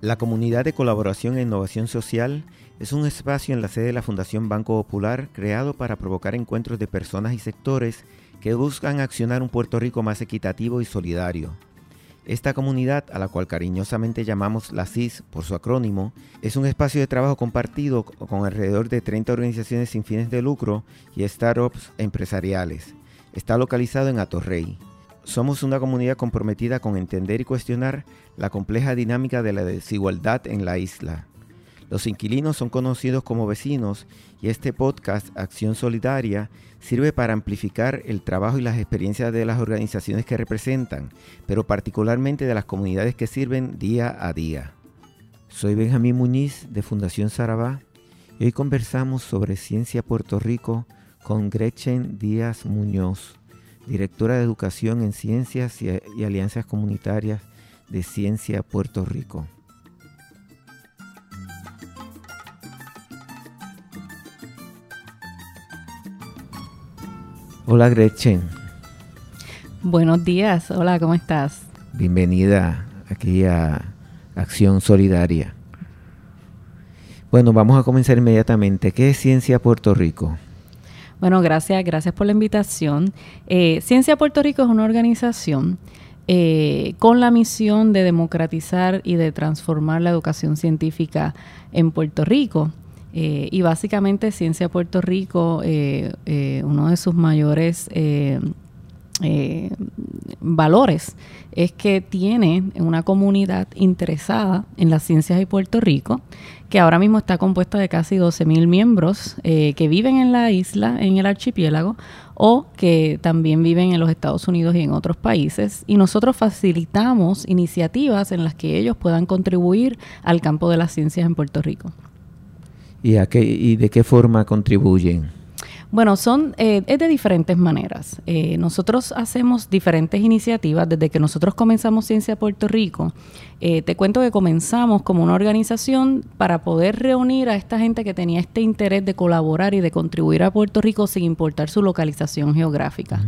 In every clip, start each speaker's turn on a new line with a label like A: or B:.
A: La comunidad de colaboración e innovación social es un espacio en la sede de la Fundación Banco Popular creado para provocar encuentros de personas y sectores que buscan accionar un Puerto Rico más equitativo y solidario. Esta comunidad, a la cual cariñosamente llamamos la CIS por su acrónimo, es un espacio de trabajo compartido con alrededor de 30 organizaciones sin fines de lucro y startups empresariales. Está localizado en Atorrey. Somos una comunidad comprometida con entender y cuestionar la compleja dinámica de la desigualdad en la isla. Los inquilinos son conocidos como vecinos y este podcast, Acción Solidaria, sirve para amplificar el trabajo y las experiencias de las organizaciones que representan, pero particularmente de las comunidades que sirven día a día. Soy Benjamín Muñiz de Fundación Sarabá y hoy conversamos sobre Ciencia Puerto Rico con Gretchen Díaz Muñoz directora de Educación en Ciencias y, Alianzas Comunitarias de Ciencia Puerto Rico. Hola Gretchen.
B: Buenos días, hola, ¿cómo estás?
A: Bienvenida aquí a Acción Solidaria. Bueno, vamos a comenzar inmediatamente. ¿Qué es Ciencia Puerto Rico?
B: Bueno, gracias, gracias por la invitación. Eh, Ciencia Puerto Rico es una organización eh, con la misión de democratizar y de transformar la educación científica en Puerto Rico. Eh, y básicamente Ciencia Puerto Rico, uno de sus mayores valores es que tiene una comunidad interesada en las ciencias de Puerto Rico que ahora mismo está compuesta de casi 12.000 miembros eh, que viven en la isla, en el archipiélago, o que también viven en los Estados Unidos y en otros países. Y nosotros facilitamos iniciativas en las que ellos puedan contribuir al campo de las ciencias en Puerto Rico.
A: ¿Y, a qué, y de qué forma contribuyen?
B: Bueno, son eh, es de diferentes maneras. Eh, nosotros hacemos diferentes iniciativas desde que nosotros comenzamos Ciencia Puerto Rico. Eh, te cuento que comenzamos como una organización para poder reunir a esta gente que tenía este interés de colaborar y de contribuir a Puerto Rico sin importar su localización geográfica.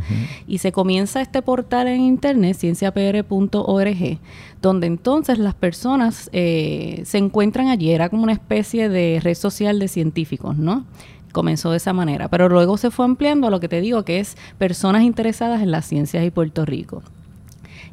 B: Y se comienza este portal en internet, cienciapr.org, donde entonces las personas se encuentran allí. Era como una especie de red social de científicos, ¿no? Comenzó de esa manera, pero luego se fue ampliando a lo que te digo que es personas interesadas en las ciencias y Puerto Rico.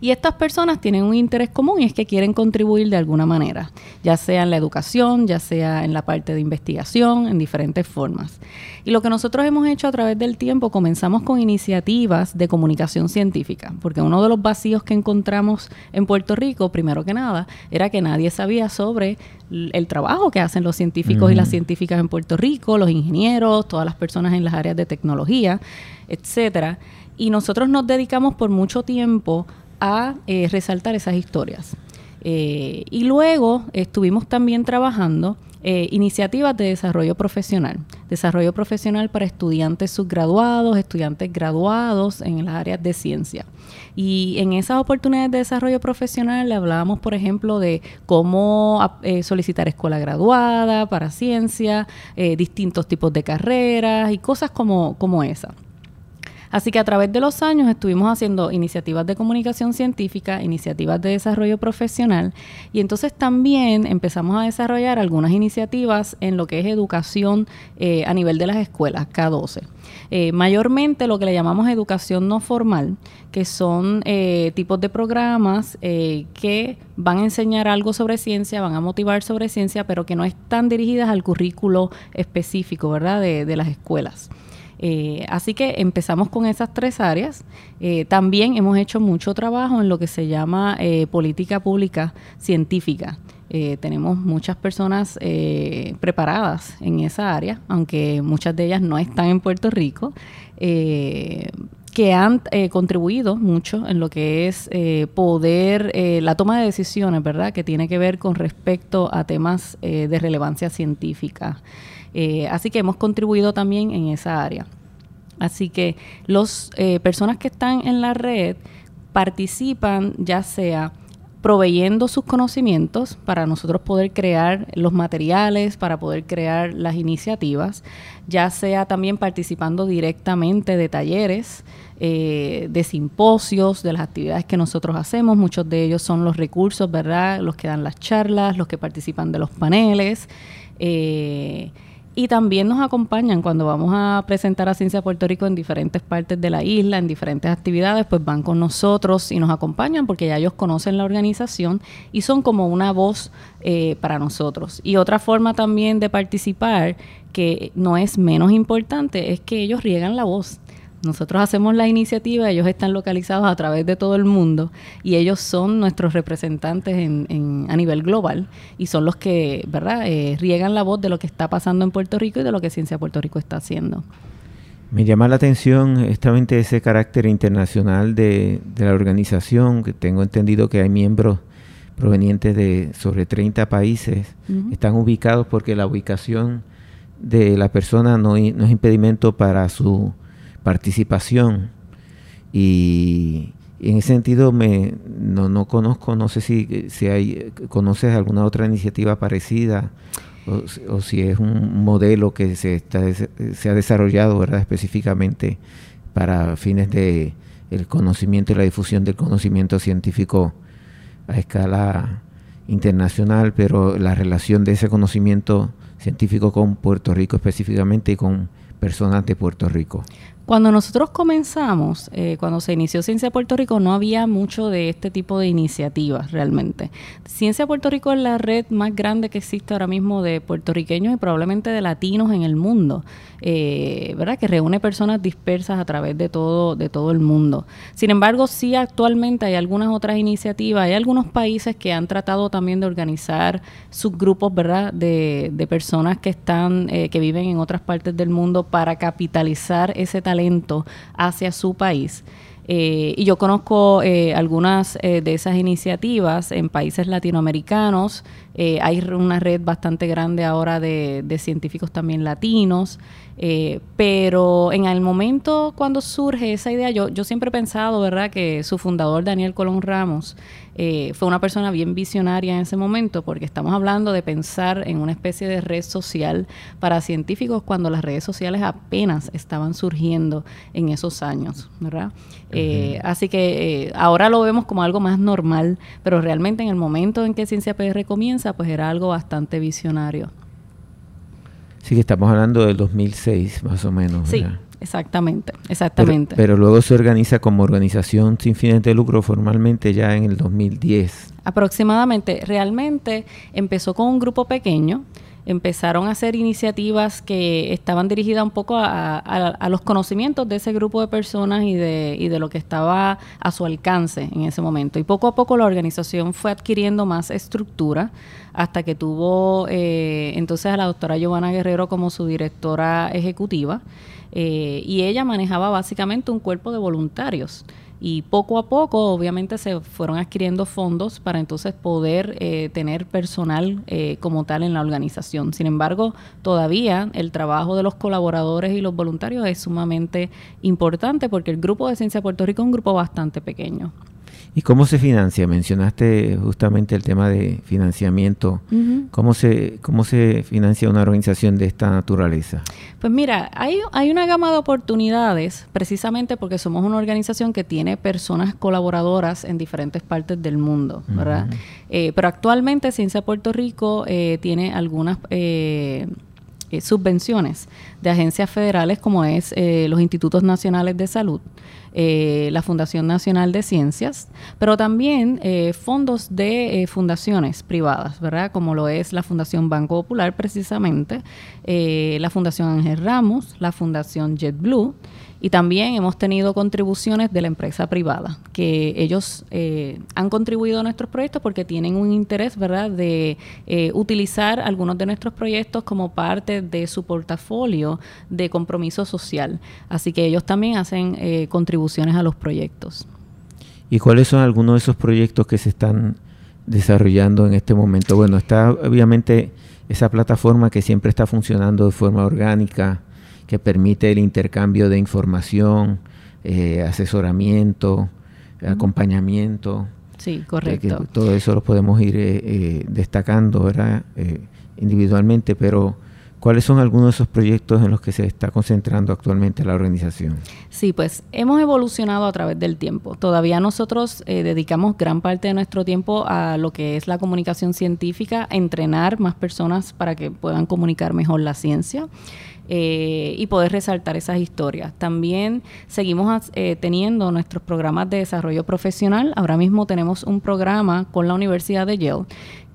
B: Y estas personas tienen un interés común y es que quieren contribuir de alguna manera, ya sea en la educación, ya sea en la parte de investigación, en diferentes formas. Y lo que nosotros hemos hecho a través del tiempo, comenzamos con iniciativas de comunicación científica, porque uno de los vacíos que encontramos en Puerto Rico, primero que nada, era que nadie sabía sobre el trabajo que hacen los científicos y las científicas en Puerto Rico, los ingenieros, todas las personas en las áreas de tecnología, etcétera. Y nosotros nos dedicamos por mucho tiempo a eh, resaltar esas historias. Eh, y luego estuvimos también trabajando eh, iniciativas de desarrollo profesional, desarrollo profesional para estudiantes subgraduados, estudiantes graduados en las áreas de ciencia. Y en esas oportunidades de desarrollo profesional le hablábamos, por ejemplo, de cómo solicitar escuela graduada para ciencia, distintos tipos de carreras y cosas como, como esa. Así que a través de los años estuvimos haciendo iniciativas de comunicación científica, iniciativas de desarrollo profesional y entonces también empezamos a desarrollar algunas iniciativas en lo que es educación eh, a nivel de las escuelas, K12. Eh, mayormente lo que le llamamos educación no formal, que son eh, tipos de programas que van a enseñar algo sobre ciencia, van a motivar sobre ciencia, pero que no están dirigidas al currículo específico, ¿verdad?, de las escuelas. Eh, así que empezamos con esas tres áreas. Eh, también hemos hecho mucho trabajo en lo que se llama eh, política pública científica. tenemos muchas personas preparadas en esa área, aunque muchas de ellas no están en Puerto Rico, que han contribuido mucho en lo que es poder, la toma de decisiones, ¿verdad? Que tiene que ver con respecto a temas de relevancia científica. Eh, así que hemos contribuido también en esa área. Así que las eh, personas que están en la red participan ya sea proveyendo sus conocimientos para nosotros poder crear los materiales, para poder crear las iniciativas, ya sea también participando directamente de talleres, eh, de simposios, de las actividades que nosotros hacemos. Muchos de ellos son los recursos, ¿verdad? Los que dan las charlas, los que participan de los paneles. Y también nos acompañan cuando vamos a presentar a Ciencia Puerto Rico en diferentes partes de la isla, en diferentes actividades, pues van con nosotros y nos acompañan porque ya ellos conocen la organización y son como una voz eh, para nosotros. Y otra forma también de participar, que no es menos importante, es que ellos riegan la voz. Nosotros hacemos la iniciativa, ellos están localizados a través de todo el mundo y ellos son nuestros representantes en, a nivel global y son los que, ¿verdad?, eh, riegan la voz de lo que está pasando en Puerto Rico y de lo que Ciencia Puerto Rico está haciendo.
A: Me llama la atención justamente ese carácter internacional de, la organización, que tengo entendido que hay miembros provenientes de sobre 30 países, están ubicados porque la ubicación de la persona no, no es impedimento para su participación y, en ese sentido me no, no conozco, no sé si, si hay, conoces alguna otra iniciativa parecida o, si es un modelo que se, está, se ha desarrollado ¿verdad? específicamente para fines de el conocimiento y la difusión del conocimiento científico a escala internacional, pero la relación de ese conocimiento científico con Puerto Rico específicamente y con personas de Puerto Rico.
B: Cuando nosotros comenzamos, eh, cuando se inició Ciencia Puerto Rico, no había mucho de este tipo de iniciativas realmente. Ciencia Puerto Rico es la red más grande que existe ahora mismo de puertorriqueños y probablemente de latinos en el mundo, eh, ¿verdad? Que reúne personas dispersas a través de todo, de todo el mundo. Sin embargo, sí actualmente hay algunas otras iniciativas, hay algunos países que han tratado también de organizar subgrupos, ¿verdad? De, de personas que están, eh, que viven en otras partes del mundo para capitalizar ese talento hacia su país. Eh, y yo conozco eh, algunas eh, de esas iniciativas en países latinoamericanos. hay una red bastante grande ahora de, de científicos también latinos. Eh, pero en el momento cuando surge esa idea, yo, yo siempre he pensado, ¿verdad?, que su fundador, Daniel Colón Ramos, eh, fue una persona bien visionaria en ese momento, porque estamos hablando de pensar en una especie de red social para científicos cuando las redes sociales apenas estaban surgiendo en esos años, ¿verdad? Eh, así que ahora lo vemos como algo más normal, pero realmente en el momento en que Ciencia PR comienza, pues era algo bastante visionario.
A: Sí, que estamos hablando del 2006, más o menos.
B: Sí, exactamente, exactamente.
A: Pero, luego se organiza como organización sin fines de lucro formalmente ya en el 2010.
B: Aproximadamente, realmente empezó con un grupo pequeño empezaron a hacer iniciativas que estaban dirigidas un poco a, los conocimientos de ese grupo de personas y de, y de lo que estaba a su alcance en ese momento. Y poco a poco la organización fue adquiriendo más estructura hasta que tuvo eh, entonces a la doctora Giovanna Guerrero como su directora ejecutiva. Eh, y ella manejaba básicamente un cuerpo de voluntarios y poco a poco obviamente se fueron adquiriendo fondos para entonces poder eh, tener personal eh, como tal en la organización. Sin embargo, todavía el trabajo de los colaboradores y los voluntarios es sumamente importante porque el grupo de Ciencia Puerto Rico es un grupo bastante pequeño.
A: ¿Y cómo se financia? Mencionaste justamente el tema de financiamiento. ¿Cómo, se, ¿Cómo se financia una organización de esta naturaleza?
B: Pues mira, hay, hay una gama de oportunidades precisamente porque somos una organización que tiene personas colaboradoras en diferentes partes del mundo, ¿verdad? Eh, pero actualmente Ciencia Puerto Rico eh, tiene algunas... Eh, subvenciones de agencias federales como es los institutos nacionales de salud, eh, la Fundación Nacional de Ciencias, pero también eh, fondos de eh, fundaciones privadas, ¿verdad? Como lo es la Fundación Banco Popular precisamente, la Fundación Ángel Ramos, la Fundación JetBlue y también hemos tenido contribuciones de la empresa privada, que ellos eh, han contribuido a nuestros proyectos porque tienen un interés, ¿verdad?, de eh, utilizar algunos de nuestros proyectos como parte de su portafolio de compromiso social. Así que ellos también hacen eh, contribuciones a los proyectos.
A: ¿Y cuáles son algunos de esos proyectos que se están desarrollando en este momento? Bueno, está obviamente esa plataforma que siempre está funcionando de forma orgánica, que permite el intercambio de información, eh, asesoramiento, acompañamiento
B: Sí, correcto.
A: todo eso lo podemos ir eh, destacando, ¿verdad? individualmente, pero ¿Cuáles son algunos de esos proyectos en los que se está concentrando actualmente la organización?
B: Sí, pues hemos evolucionado a través del tiempo. Todavía nosotros eh, dedicamos gran parte de nuestro tiempo a lo que es la comunicación científica, a entrenar más personas para que puedan comunicar mejor la ciencia. Eh, y poder resaltar esas historias. También seguimos eh, teniendo nuestros programas de desarrollo profesional. Ahora mismo tenemos un programa con la Universidad de Yale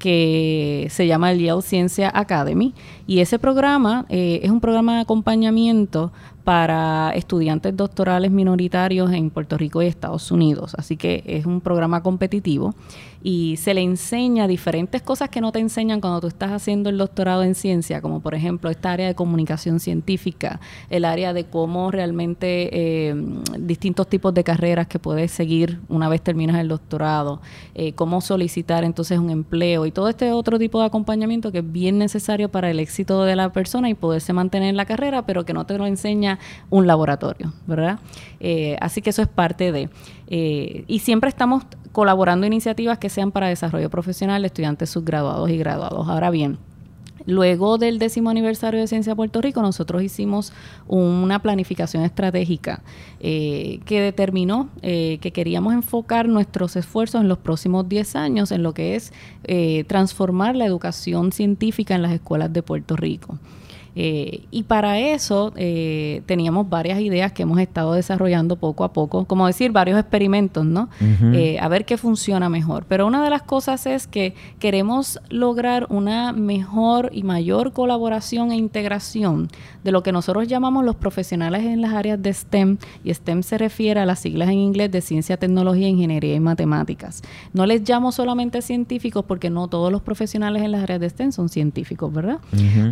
B: que se llama el Yale Ciencia Academy y ese programa eh, es un programa de acompañamiento para estudiantes doctorales minoritarios en Puerto Rico y Estados Unidos. Así que es un programa competitivo y se le enseña diferentes cosas que no te enseñan cuando tú estás haciendo el doctorado en ciencia, como por ejemplo esta área de comunicación científica, el área de cómo realmente eh, distintos tipos de carreras que puedes seguir una vez terminas el doctorado, eh, cómo solicitar entonces un empleo y todo este otro tipo de acompañamiento que es bien necesario para el éxito de la persona y poderse mantener en la carrera, pero que no te lo enseña un laboratorio, ¿verdad? Eh, así que eso es parte de... y siempre estamos colaborando iniciativas que sean para desarrollo profesional de estudiantes subgraduados y graduados. Ahora bien, Luego del décimo aniversario de Ciencia Puerto Rico, nosotros hicimos una planificación estratégica eh, que determinó eh, que queríamos enfocar nuestros esfuerzos en los próximos 10 años en lo que es eh, transformar la educación científica en las escuelas de Puerto Rico. Eh, y para eso eh, teníamos varias ideas que hemos estado desarrollando poco a poco, como decir, varios experimentos, ¿no? Eh, a ver qué funciona mejor. Pero una de las cosas es que queremos lograr una mejor y mayor colaboración e integración de lo que nosotros llamamos los profesionales en las áreas de STEM, y STEM se refiere a las siglas en inglés de ciencia, tecnología, ingeniería y matemáticas. No les llamo solamente científicos porque no todos los profesionales en las áreas de STEM son científicos, ¿verdad?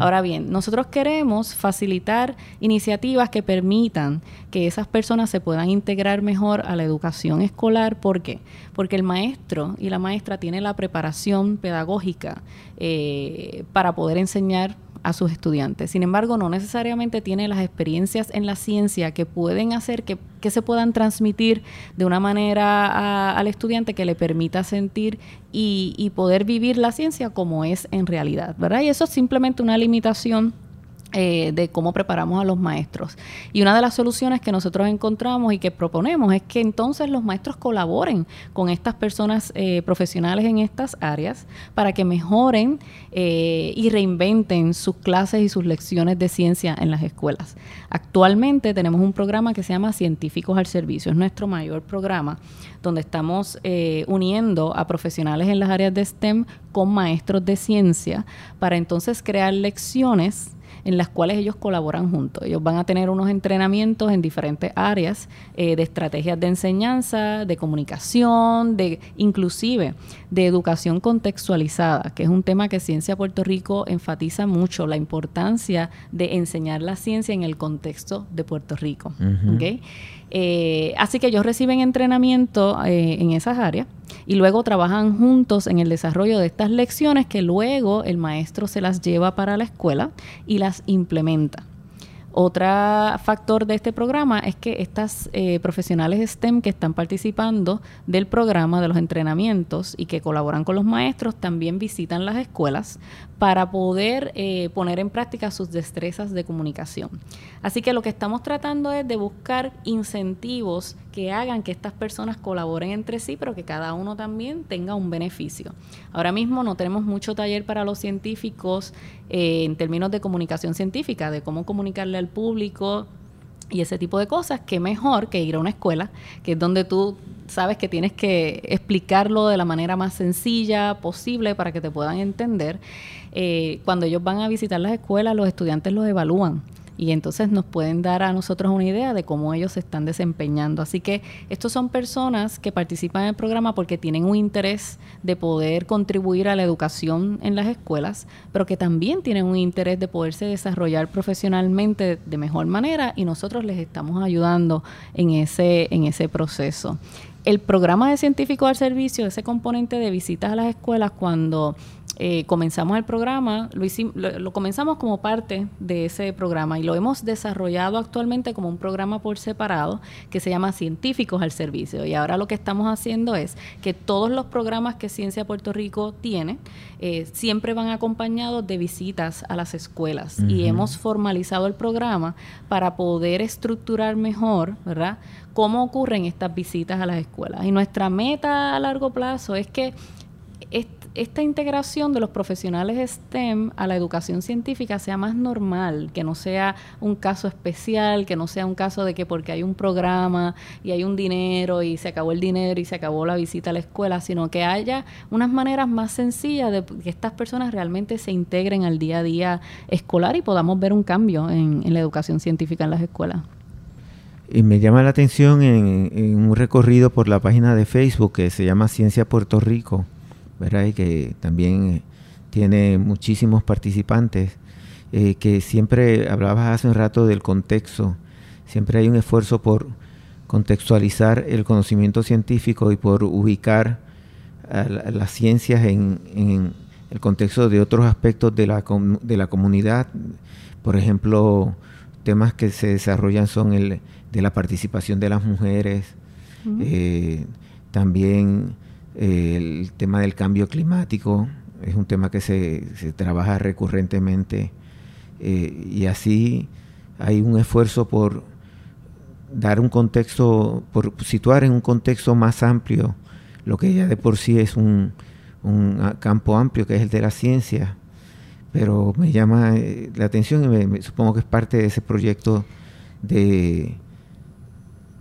B: Ahora bien, nosotros queremos facilitar iniciativas que permitan que esas personas se puedan integrar mejor a la educación escolar. ¿Por qué? Porque el maestro y la maestra tienen la preparación pedagógica eh, para poder enseñar a sus estudiantes. Sin embargo, no necesariamente tiene las experiencias en la ciencia que pueden hacer que, se puedan transmitir de una manera al estudiante que le permita sentir y, y poder vivir la ciencia como es en realidad, ¿verdad? Y eso es simplemente una limitación eh, de cómo preparamos a los maestros. Y una de las soluciones que nosotros encontramos y que proponemos es que entonces los maestros colaboren con estas personas eh, profesionales en estas áreas para que mejoren eh, y reinventen sus clases y sus lecciones de ciencia en las escuelas. Actualmente tenemos un programa que se llama Científicos al Servicio, es nuestro mayor programa donde estamos uniendo a profesionales en las áreas de STEM con maestros de ciencia para entonces crear lecciones en las cuales ellos colaboran juntos. Ellos van a tener unos entrenamientos en diferentes áreas eh, de estrategias de enseñanza, de comunicación, de inclusive de educación contextualizada, que es un tema que Ciencia Puerto Rico enfatiza mucho, la importancia de enseñar la ciencia en el contexto de Puerto Rico. Eh, así que ellos reciben entrenamiento eh, en esas áreas y luego trabajan juntos en el desarrollo de estas lecciones que luego el maestro se las lleva para la escuela y las implementa. Otro factor de este programa es que estas eh, profesionales STEM que están participando del programa de los entrenamientos y que colaboran con los maestros también visitan las escuelas para poder eh, poner en práctica sus destrezas de comunicación. Así que lo que estamos tratando es de buscar incentivos que hagan que estas personas colaboren entre sí, pero que cada uno también tenga un beneficio. Ahora mismo no tenemos mucho taller para los científicos eh, en términos de comunicación científica, de cómo comunicarle al público y ese tipo de cosas, que mejor que ir a una escuela, que es donde tú sabes que tienes que explicarlo de la manera más sencilla posible para que te puedan entender. Eh, cuando ellos van a visitar las escuelas, los estudiantes los evalúan y entonces nos pueden dar a nosotros una idea de cómo ellos se están desempeñando. Así que estos son personas que participan en el programa porque tienen un interés de poder contribuir a la educación en las escuelas, pero que también tienen un interés de poderse desarrollar profesionalmente de mejor manera y nosotros les estamos ayudando en ese, en ese proceso. El programa de científicos al servicio, ese componente de visitas a las escuelas, cuando eh, comenzamos el programa, lo, hicimos, lo, comenzamos como parte de ese programa y lo hemos desarrollado actualmente como un programa por separado que se llama Científicos al Servicio. Y ahora lo que estamos haciendo es que todos los programas que Ciencia Puerto Rico tiene eh, siempre van acompañados de visitas a las escuelas. Y hemos formalizado el programa para poder estructurar mejor, ¿verdad? Cómo ocurren estas visitas a las escuelas. Y nuestra meta a largo plazo es que esta integración de los profesionales STEM a la educación científica sea más normal, que no sea un caso especial, que no sea un caso de que porque hay un programa y hay un dinero y se acabó el dinero y se acabó la visita a la escuela, sino que haya unas maneras más sencillas de que estas personas realmente se integren al día a día escolar y podamos ver un cambio en, en la educación científica en las escuelas.
A: Y me llama la atención en, un recorrido por la página de Facebook que se llama Ciencia Puerto Rico, ¿verdad? Y que también eh, tiene muchísimos participantes, eh, que siempre hablabas hace un rato del contexto, siempre hay un esfuerzo por contextualizar el conocimiento científico y por ubicar las ciencias en, el contexto de otros aspectos de la, de la comunidad. Por ejemplo, temas que se desarrollan son el, de la participación de las mujeres, eh, también eh, el tema del cambio climático, es un tema que se, trabaja recurrentemente eh, y así hay un esfuerzo por dar un contexto, por situar en un contexto más amplio lo que ya de por sí es un, campo amplio que es el de la ciencia, pero me llama la atención y me, supongo que es parte de ese proyecto de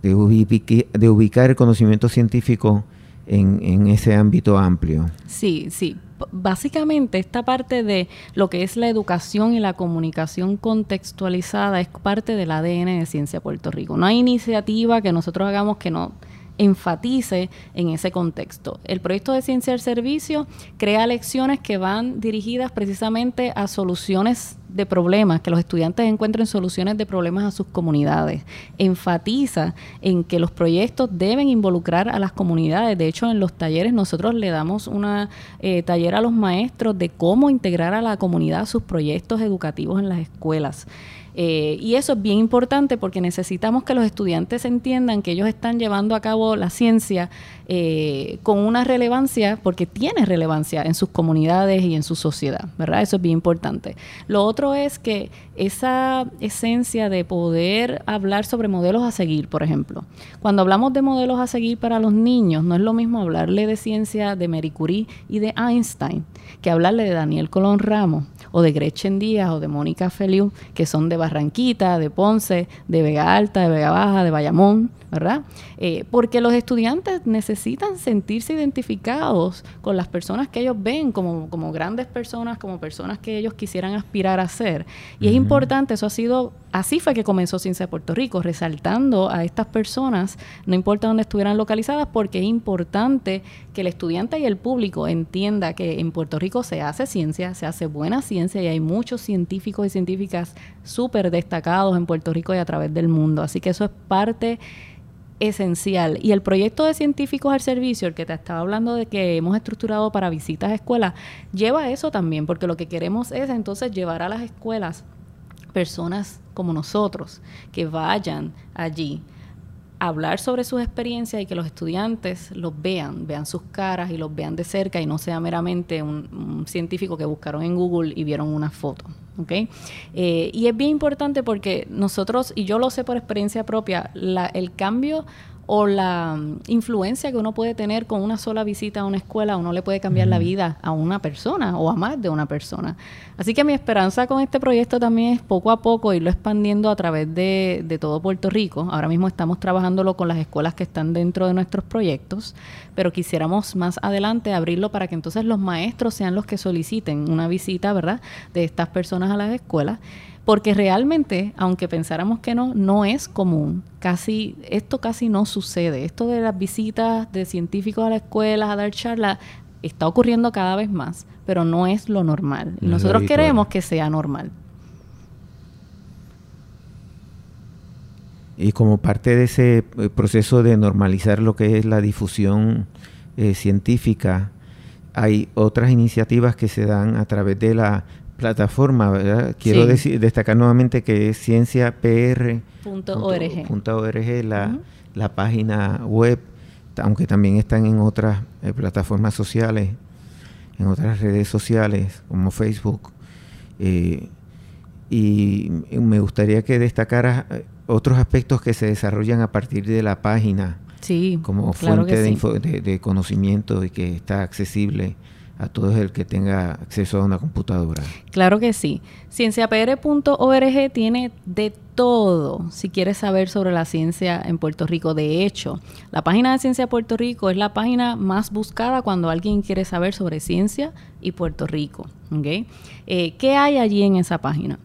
A: de, ubicar, el conocimiento científico en, ese ámbito amplio.
B: Sí, sí. Básicamente esta parte de lo que es la educación y la comunicación contextualizada es parte del ADN de Ciencia Puerto Rico. No hay iniciativa que nosotros hagamos que no enfatice en ese contexto. El proyecto de Ciencia al Servicio crea lecciones que van dirigidas precisamente a soluciones de problemas, que los estudiantes encuentren soluciones de problemas a sus comunidades. Enfatiza en que los proyectos deben involucrar a las comunidades. De hecho, en los talleres nosotros le damos una eh, taller a los maestros de cómo integrar a la comunidad sus proyectos educativos en las escuelas. Eh, y eso es bien importante porque necesitamos que los estudiantes entiendan que ellos están llevando a cabo la ciencia eh, con una relevancia, porque tiene relevancia en sus comunidades y en su sociedad, ¿verdad? Eso es bien importante. Lo otro es que esa esencia de poder hablar sobre modelos a seguir, por ejemplo. Cuando hablamos de modelos a seguir para los niños, no es lo mismo hablarle de ciencia de Marie Curie y de Einstein que hablarle de Daniel Colón Ramos o de Gretchen Díaz o de Mónica Feliu, que son de Barranquita, de Ponce, de Vega Alta, de Vega Baja, de Bayamón, ¿verdad? Eh, porque los estudiantes necesitan sentirse identificados con las personas que ellos ven como, como grandes personas, como personas que ellos quisieran aspirar a ser. Y es importante, eso ha sido, así fue que comenzó Ciencia de Puerto Rico, resaltando a estas personas, no importa dónde estuvieran localizadas, porque es importante que el estudiante y el público entienda que en Puerto Rico se hace ciencia, se hace buena ciencia y hay muchos científicos y científicas súper destacados en Puerto Rico y a través del mundo. Así que eso es parte esencial. Y el proyecto de científicos al servicio, el que te estaba hablando de que hemos estructurado para visitas a escuelas, lleva eso también, porque lo que queremos es entonces llevar a las escuelas personas como nosotros que vayan allí hablar sobre sus experiencias y que los estudiantes los vean, vean sus caras y los vean de cerca y no sea meramente un, científico que buscaron en Google y vieron una foto. ¿okay? Eh, y es bien importante porque nosotros, y yo lo sé por experiencia propia, la, el cambio o la mm, influencia que uno puede tener con una sola visita a una escuela, uno le puede cambiar la vida a una persona o a más de una persona. Así que mi esperanza con este proyecto también es poco a poco irlo expandiendo a través de, de todo Puerto Rico. Ahora mismo estamos trabajándolo con las escuelas que están dentro de nuestros proyectos, pero quisiéramos más adelante abrirlo para que entonces los maestros sean los que soliciten una visita, ¿verdad?, de estas personas a las escuelas porque realmente, aunque pensáramos que no, no es común. Casi, esto casi no sucede. Esto de las visitas de científicos a las escuelas a dar charlas está ocurriendo cada vez más, pero no es lo normal. Y nosotros queremos que sea normal.
A: y como parte de ese eh, proceso de normalizar lo que es la difusión eh, científica, hay otras iniciativas que se dan a través de la plataforma, ¿verdad? Quiero decir, destacar nuevamente que es cienciapr.org, la, la página web, aunque también están en otras eh, plataformas sociales, en otras redes sociales como Facebook. y me gustaría que destacara otros aspectos que se desarrollan a partir de la página
B: sí,
A: como fuente de, de, conocimiento y que está accesible a todo el que tenga acceso a una computadora.
B: Claro que sí. Cienciapr.org tiene de todo si quieres saber sobre la ciencia en Puerto Rico. De hecho, la página de Ciencia Puerto Rico es la página más buscada cuando alguien quiere saber sobre ciencia y Puerto Rico. Eh, ¿Qué hay allí en esa página?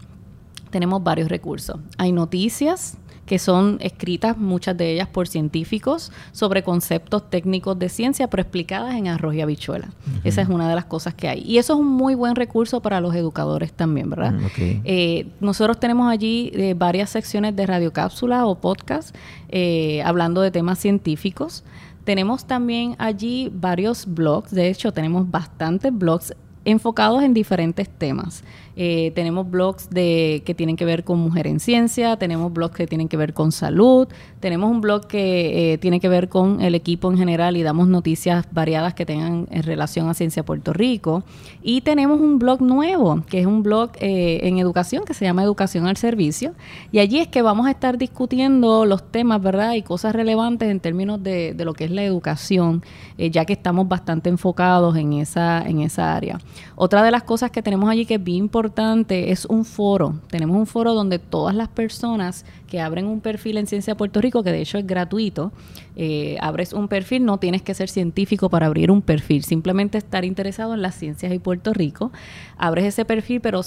B: tenemos varios recursos. Hay noticias que son escritas, muchas de ellas por científicos, sobre conceptos técnicos de ciencia, pero explicadas en arroz y habichuela. Esa es una de las cosas que hay. Y eso es un muy buen recurso para los educadores también, ¿verdad? Mm, eh, nosotros tenemos allí eh, varias secciones de radiocápsula o podcast eh, hablando de temas científicos. Tenemos también allí varios blogs, de hecho tenemos bastantes blogs enfocados en diferentes temas. Eh, tenemos blogs de, que tienen que ver con mujer en ciencia, tenemos blogs que tienen que ver con salud, tenemos un blog que eh, tiene que ver con el equipo en general y damos noticias variadas que tengan en relación a Ciencia Puerto Rico. Y tenemos un blog nuevo, que es un blog eh, en educación que se llama Educación al Servicio. Y allí es que vamos a estar discutiendo los temas, ¿verdad? Y cosas relevantes en términos de, de lo que es la educación, ya que estamos bastante enfocados en esa, en esa área. Otra de las cosas que tenemos allí que es bien importante, es un foro. Tenemos un foro donde todas las personas que abren un perfil en Ciencia Puerto Rico, que de hecho es gratuito, eh, abres un perfil, no tienes que ser científico para abrir un perfil, simplemente estar interesado en las ciencias y Puerto Rico, abres ese perfil, pero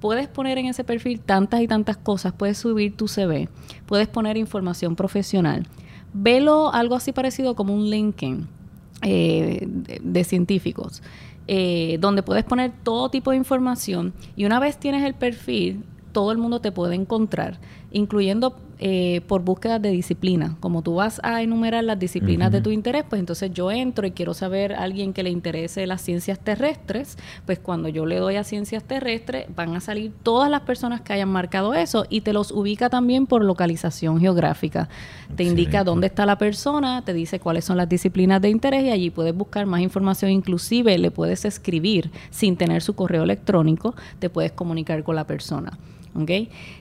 B: puedes poner en ese perfil tantas y tantas cosas, puedes subir tu CV, puedes poner información profesional. Velo algo así parecido como un LinkedIn eh, de científicos. Eh, donde puedes poner todo tipo de información y una vez tienes el perfil, todo el mundo te puede encontrar, incluyendo eh, por búsqueda de disciplina. Como tú vas a enumerar las disciplinas de tu interés, pues entonces yo entro y quiero saber a alguien que le interese las ciencias terrestres, pues cuando yo le doy a ciencias terrestres van a salir todas las personas que hayan marcado eso y te los ubica también por localización geográfica. Te indica dónde está la persona, te dice cuáles son las disciplinas de interés y allí puedes buscar más información, inclusive le puedes escribir sin tener su correo electrónico, te puedes comunicar con la persona.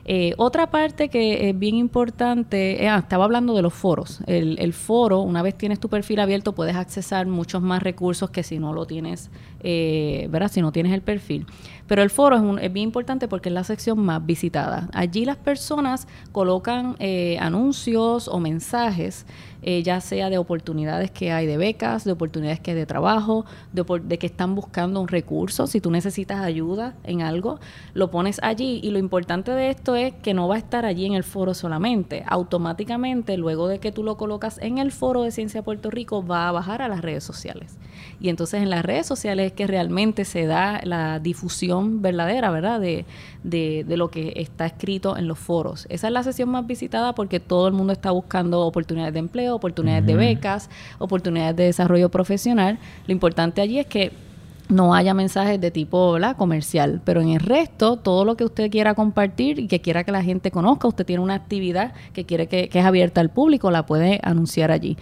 B: Eh, otra parte que es bien importante, eh, ah, estaba hablando de los foros. El, foro, una vez tienes tu perfil abierto, puedes accesar muchos más recursos que si no lo tienes, eh, ¿verdad? Si no tienes el perfil. Pero el foro es, es, bien importante porque es la sección más visitada. Allí las personas colocan anuncios o mensajes eh, ya sea de oportunidades que hay de becas, de oportunidades que hay de trabajo, de, que están buscando un recurso. Si tú necesitas ayuda en algo, lo pones allí. Y lo importante de esto es que no va a estar allí en el foro solamente. Automáticamente, luego de que tú lo colocas en el foro de Ciencia Puerto Rico, va a bajar a las redes sociales. Y entonces en las redes sociales es que realmente se da la difusión verdadera, ¿verdad? De, de, de lo que está escrito en los foros. Esa es la sesión más visitada porque todo el mundo está buscando oportunidades de empleo oportunidades de becas, oportunidades de desarrollo profesional. Lo importante allí es que no haya mensajes de tipo comercial, pero en el resto, todo lo que usted quiera compartir y que quiera que la gente conozca, usted tiene una actividad que quiere que, es abierta al público, la puede anunciar allí.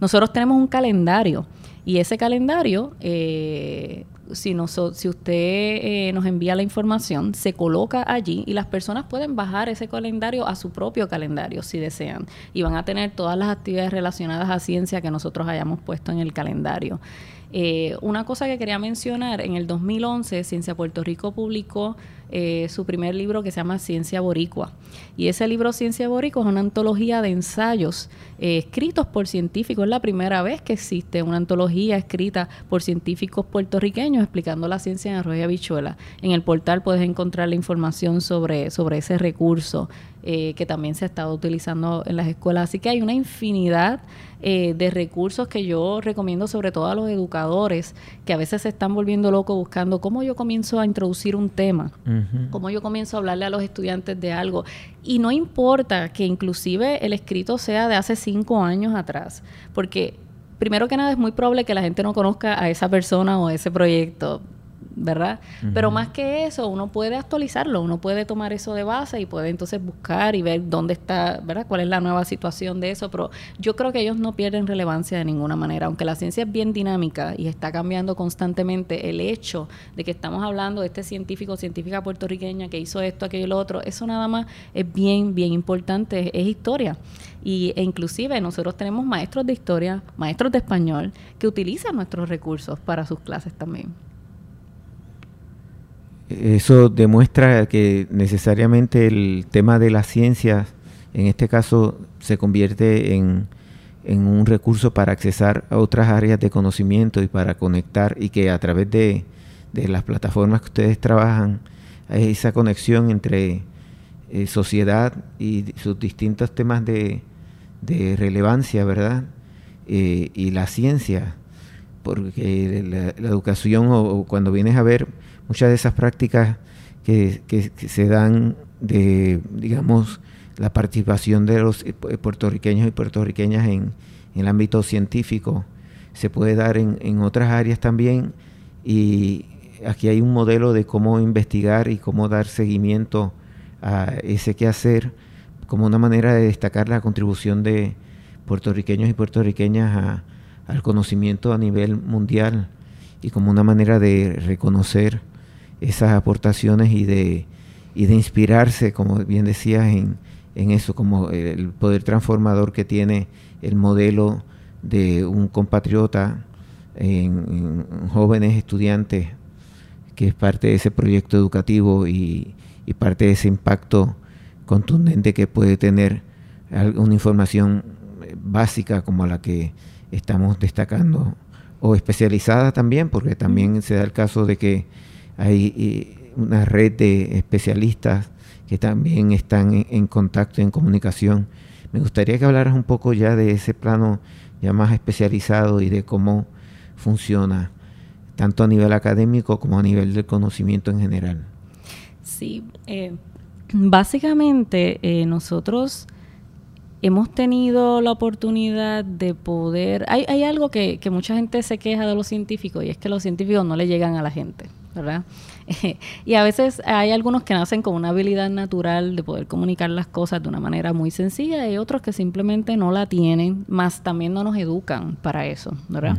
B: Nosotros tenemos un calendario y ese calendario eh, si, si usted eh, nos envía la información, se coloca allí y las personas pueden bajar ese calendario a su propio calendario si desean y van a tener todas las actividades relacionadas a ciencia que nosotros hayamos puesto en el calendario. Eh, una cosa que quería mencionar, en el 2011 Ciencia Puerto Rico publicó eh, su primer libro que se llama Ciencia Boricua. Y ese libro Ciencia Boricua es una antología de ensayos eh, escritos por científicos. Es la primera vez que existe una antología escrita por científicos puertorriqueños explicando la ciencia en arroyo habichuela. En el portal puedes encontrar la información sobre, sobre ese recurso. Que también se ha estado utilizando en las escuelas. Así que hay una infinidad eh, de recursos que yo recomiendo sobre todo a los educadores que a veces se están volviendo locos buscando cómo yo comienzo a introducir un tema, cómo yo comienzo a hablarle a los estudiantes de algo. Y no importa que inclusive el escrito sea de hace cinco años atrás, porque primero que nada es muy probable que la gente no conozca a esa persona o a ese proyecto. ¿Verdad? Pero más que eso, uno puede actualizarlo, uno puede tomar eso de base y puede entonces buscar y ver dónde está, ¿verdad? ¿Cuál es la nueva situación de eso? Pero yo creo que ellos no pierden relevancia de ninguna manera, aunque la ciencia es bien dinámica y está cambiando constantemente, el hecho de que estamos hablando de este científico, científica puertorriqueña que hizo esto, aquello y lo otro, eso nada más es bien, bien importante, es, historia. Y, e inclusive nosotros tenemos maestros de historia, maestros de español, que utilizan nuestros recursos para sus clases también.
A: Eso demuestra que necesariamente el tema de la ciencia, en este caso, se convierte en, un recurso para accesar a otras áreas de conocimiento y para conectar y que a través de, las plataformas que ustedes trabajan, hay esa conexión entre eh, sociedad y sus distintos temas de, relevancia, ¿verdad? Eh, y la ciencia, porque la, educación o, cuando vienes a ver muchas de esas prácticas que, se dan de, digamos, la participación de los eh, puertorriqueños y puertorriqueñas en, el ámbito científico se puede dar en, otras áreas también. Y aquí hay un modelo de cómo investigar y cómo dar seguimiento a ese quehacer como una manera de destacar la contribución de puertorriqueños y puertorriqueñas al conocimiento a nivel mundial y como una manera de reconocer esas aportaciones y de, y de inspirarse, como bien decías, en, en eso, como el poder transformador que tiene el modelo de un compatriota en, jóvenes estudiantes, que es parte de ese proyecto educativo y, y, parte de ese impacto contundente que puede tener una información básica como la que estamos destacando, o especializada también, porque también se da el caso de que hay eh, una red de especialistas que también están en, contacto, en comunicación. Me gustaría que hablaras un poco ya de ese plano ya más especializado y de cómo funciona, tanto a nivel académico como a nivel del conocimiento en general.
B: Sí, eh, básicamente eh, nosotros hemos tenido la oportunidad de poder... Hay, hay algo que, que mucha gente se queja de los científicos y es que los científicos no le llegan a la gente. ¿Verdad? y a veces hay algunos que nacen con una habilidad natural de poder comunicar las cosas de una manera muy sencilla y otros que simplemente no la tienen, más también no nos educan para eso, ¿verdad?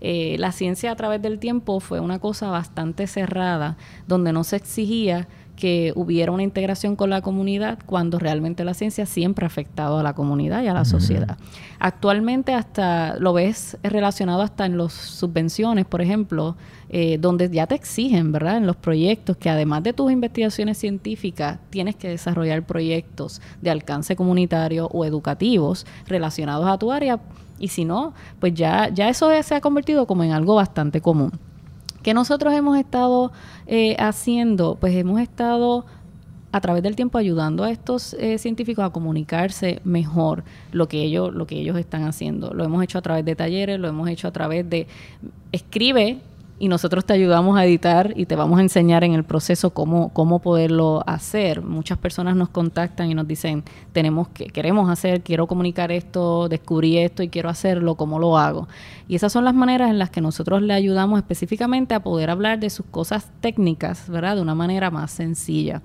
B: Eh, la ciencia a través del tiempo fue una cosa bastante cerrada, donde no se exigía que hubiera una integración con la comunidad cuando realmente la ciencia siempre ha afectado a la comunidad y a la sociedad. Actualmente hasta lo ves relacionado hasta en las subvenciones, por ejemplo, eh, donde ya te exigen, ¿verdad? En los proyectos que además de tus investigaciones científicas, tienes que desarrollar proyectos de alcance comunitario o educativos relacionados a tu área. Y si no, pues ya, ya eso se ha convertido como en algo bastante común. ¿Qué nosotros hemos estado eh, haciendo? Pues hemos estado a través del tiempo ayudando a estos eh, científicos a comunicarse mejor lo que ellos lo que ellos están haciendo. Lo hemos hecho a través de talleres, lo hemos hecho a través de escribe y nosotros te ayudamos a editar y te vamos a enseñar en el proceso cómo, cómo poderlo hacer. Muchas personas nos contactan y nos dicen, tenemos que, queremos hacer, quiero comunicar esto, descubrí esto y quiero hacerlo, ¿cómo lo hago? Y esas son las maneras en las que nosotros le ayudamos específicamente a poder hablar de sus cosas técnicas, ¿verdad? De una manera más sencilla.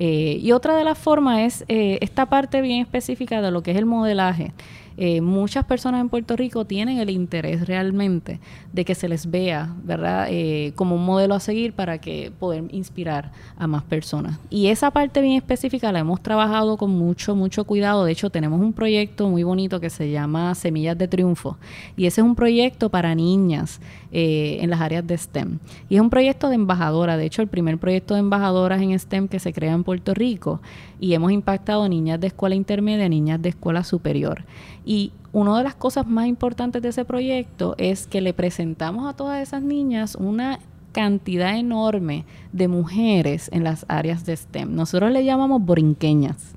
B: Eh, y otra de las formas es eh, esta parte bien específica de lo que es el modelaje. Eh, muchas personas en Puerto Rico tienen el interés realmente de que se les vea, ¿verdad?, eh, como un modelo a seguir para que poder inspirar a más personas. Y esa parte bien específica la hemos trabajado con mucho, mucho cuidado. De hecho, tenemos un proyecto muy bonito que se llama Semillas de Triunfo. Y ese es un proyecto para niñas eh, en las áreas de STEM. Y es un proyecto de embajadora. De hecho, el primer proyecto de embajadoras en STEM que se crea en Puerto Rico. Y hemos impactado niñas de escuela intermedia, niñas de escuela superior. Y una de las cosas más importantes de ese proyecto es que le presentamos a todas esas niñas una cantidad enorme de mujeres en las áreas de STEM. Nosotros le llamamos borinqueñas.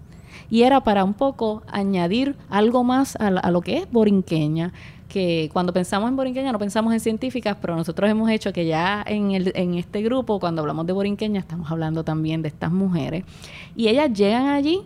B: y era para un poco añadir algo más a, a lo que es borinqueña que cuando pensamos en borinqueña no pensamos en científicas, pero nosotros hemos hecho que ya en, el, en este grupo, cuando hablamos de borinqueña, estamos hablando también de estas mujeres. Y ellas llegan allí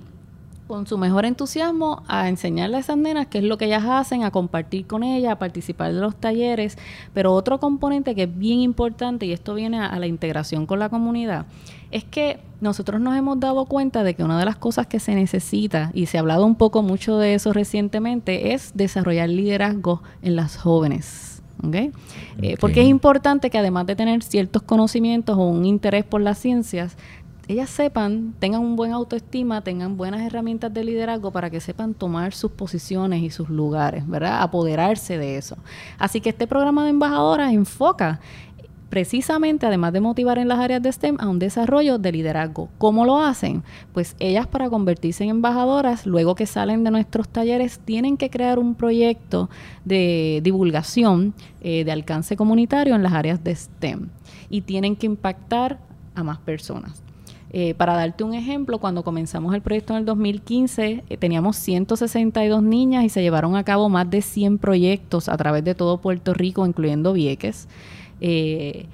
B: con su mejor entusiasmo a enseñarle a esas nenas qué es lo que ellas hacen, a compartir con ellas, a participar de los talleres. Pero otro componente que es bien importante, y esto viene a, la integración con la comunidad, es que nosotros nos hemos dado cuenta de que una de las cosas que se necesita, y se ha hablado un poco mucho de eso recientemente, es desarrollar liderazgo en las jóvenes. Eh, porque es importante que además de tener ciertos conocimientos o un interés por las ciencias, ellas sepan, tengan un buen autoestima, tengan buenas herramientas de liderazgo para que sepan tomar sus posiciones y sus lugares, ¿verdad? Apoderarse de eso. Así que este programa de embajadoras enfoca precisamente, además de motivar en las áreas de STEM, a un desarrollo de liderazgo. ¿Cómo lo hacen? Pues ellas para convertirse en embajadoras, luego que salen de nuestros talleres, tienen que crear un proyecto de divulgación eh, de alcance comunitario en las áreas de STEM y tienen que impactar a más personas. Eh, para darte un ejemplo, cuando comenzamos el proyecto en el 2015, eh, teníamos 162 niñas y se llevaron a cabo más de 100 proyectos a través de todo Puerto Rico, incluyendo Vieques. Eh,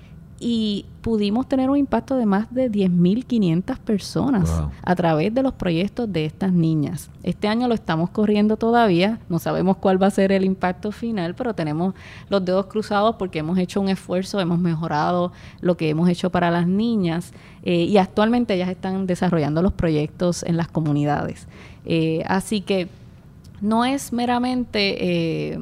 B: y pudimos tener un impacto de más de 10.500 personas a través de los proyectos de estas niñas. Este año lo estamos corriendo todavía, no sabemos cuál va a ser el impacto final, pero tenemos los dedos cruzados porque hemos hecho un esfuerzo, hemos mejorado lo que hemos hecho para las niñas eh, y actualmente ellas están desarrollando los proyectos en las comunidades. Eh, así que no es meramente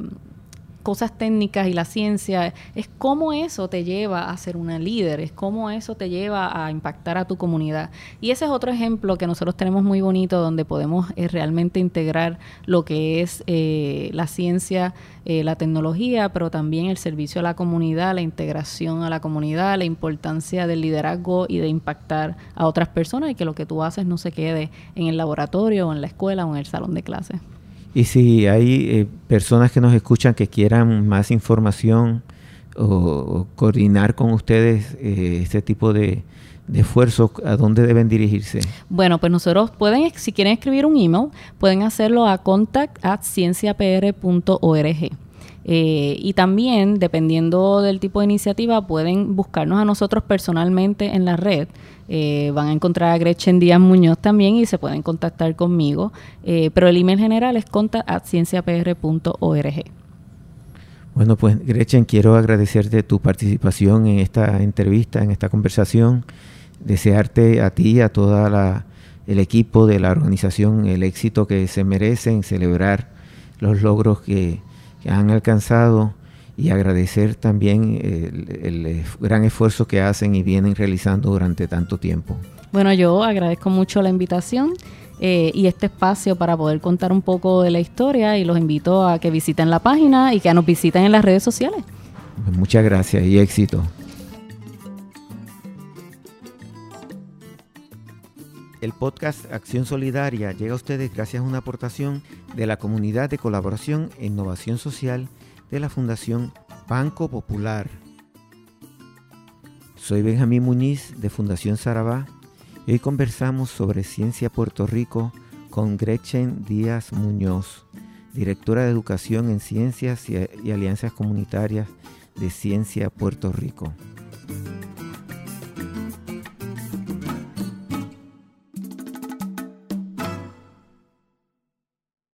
B: cosas técnicas y la ciencia, es cómo eso te lleva a ser una líder, es cómo eso te lleva a impactar a tu comunidad. Y ese es otro ejemplo que nosotros tenemos muy bonito donde podemos eh, realmente integrar lo que es eh, la ciencia, eh, la tecnología, pero también el servicio a la comunidad, la integración a la comunidad, la importancia del liderazgo y de impactar a otras personas y que lo que tú haces no se quede en el laboratorio o en la escuela o en el salón de clases.
A: Y si hay eh, personas que nos escuchan que quieran más información o, coordinar con ustedes eh, este tipo de, de esfuerzos, ¿a dónde deben dirigirse?
B: Bueno, pues nosotros pueden, si quieren escribir un email, pueden hacerlo a contact at cienciapr.org. Eh, y también, dependiendo del tipo de iniciativa, pueden buscarnos a nosotros personalmente en la red. Eh, van a encontrar a Gretchen Díaz Muñoz también y se pueden contactar conmigo. Eh, pero el email general es contact.cienciapr.org.
A: Bueno, pues Gretchen, quiero agradecerte tu participación en esta entrevista, en esta conversación. Desearte a ti, a todo el equipo de la organización, el éxito que se merecen, celebrar los logros que han alcanzado y agradecer también el, gran esfuerzo que hacen y vienen realizando durante tanto tiempo.
B: Bueno, yo agradezco mucho la invitación eh, y este espacio para poder contar un poco de la historia y los invito a que visiten la página y que nos visiten en las redes sociales.
A: Muchas gracias y éxito. El podcast Acción Solidaria llega a ustedes gracias a una aportación de la Comunidad de Colaboración e Innovación Social de la Fundación Banco Popular. Soy Benjamín Muñiz de Fundación Sarabá y hoy conversamos sobre Ciencia Puerto Rico con Gretchen Díaz Muñoz, directora de Educación en Ciencias y, Alianzas Comunitarias de Ciencia Puerto Rico.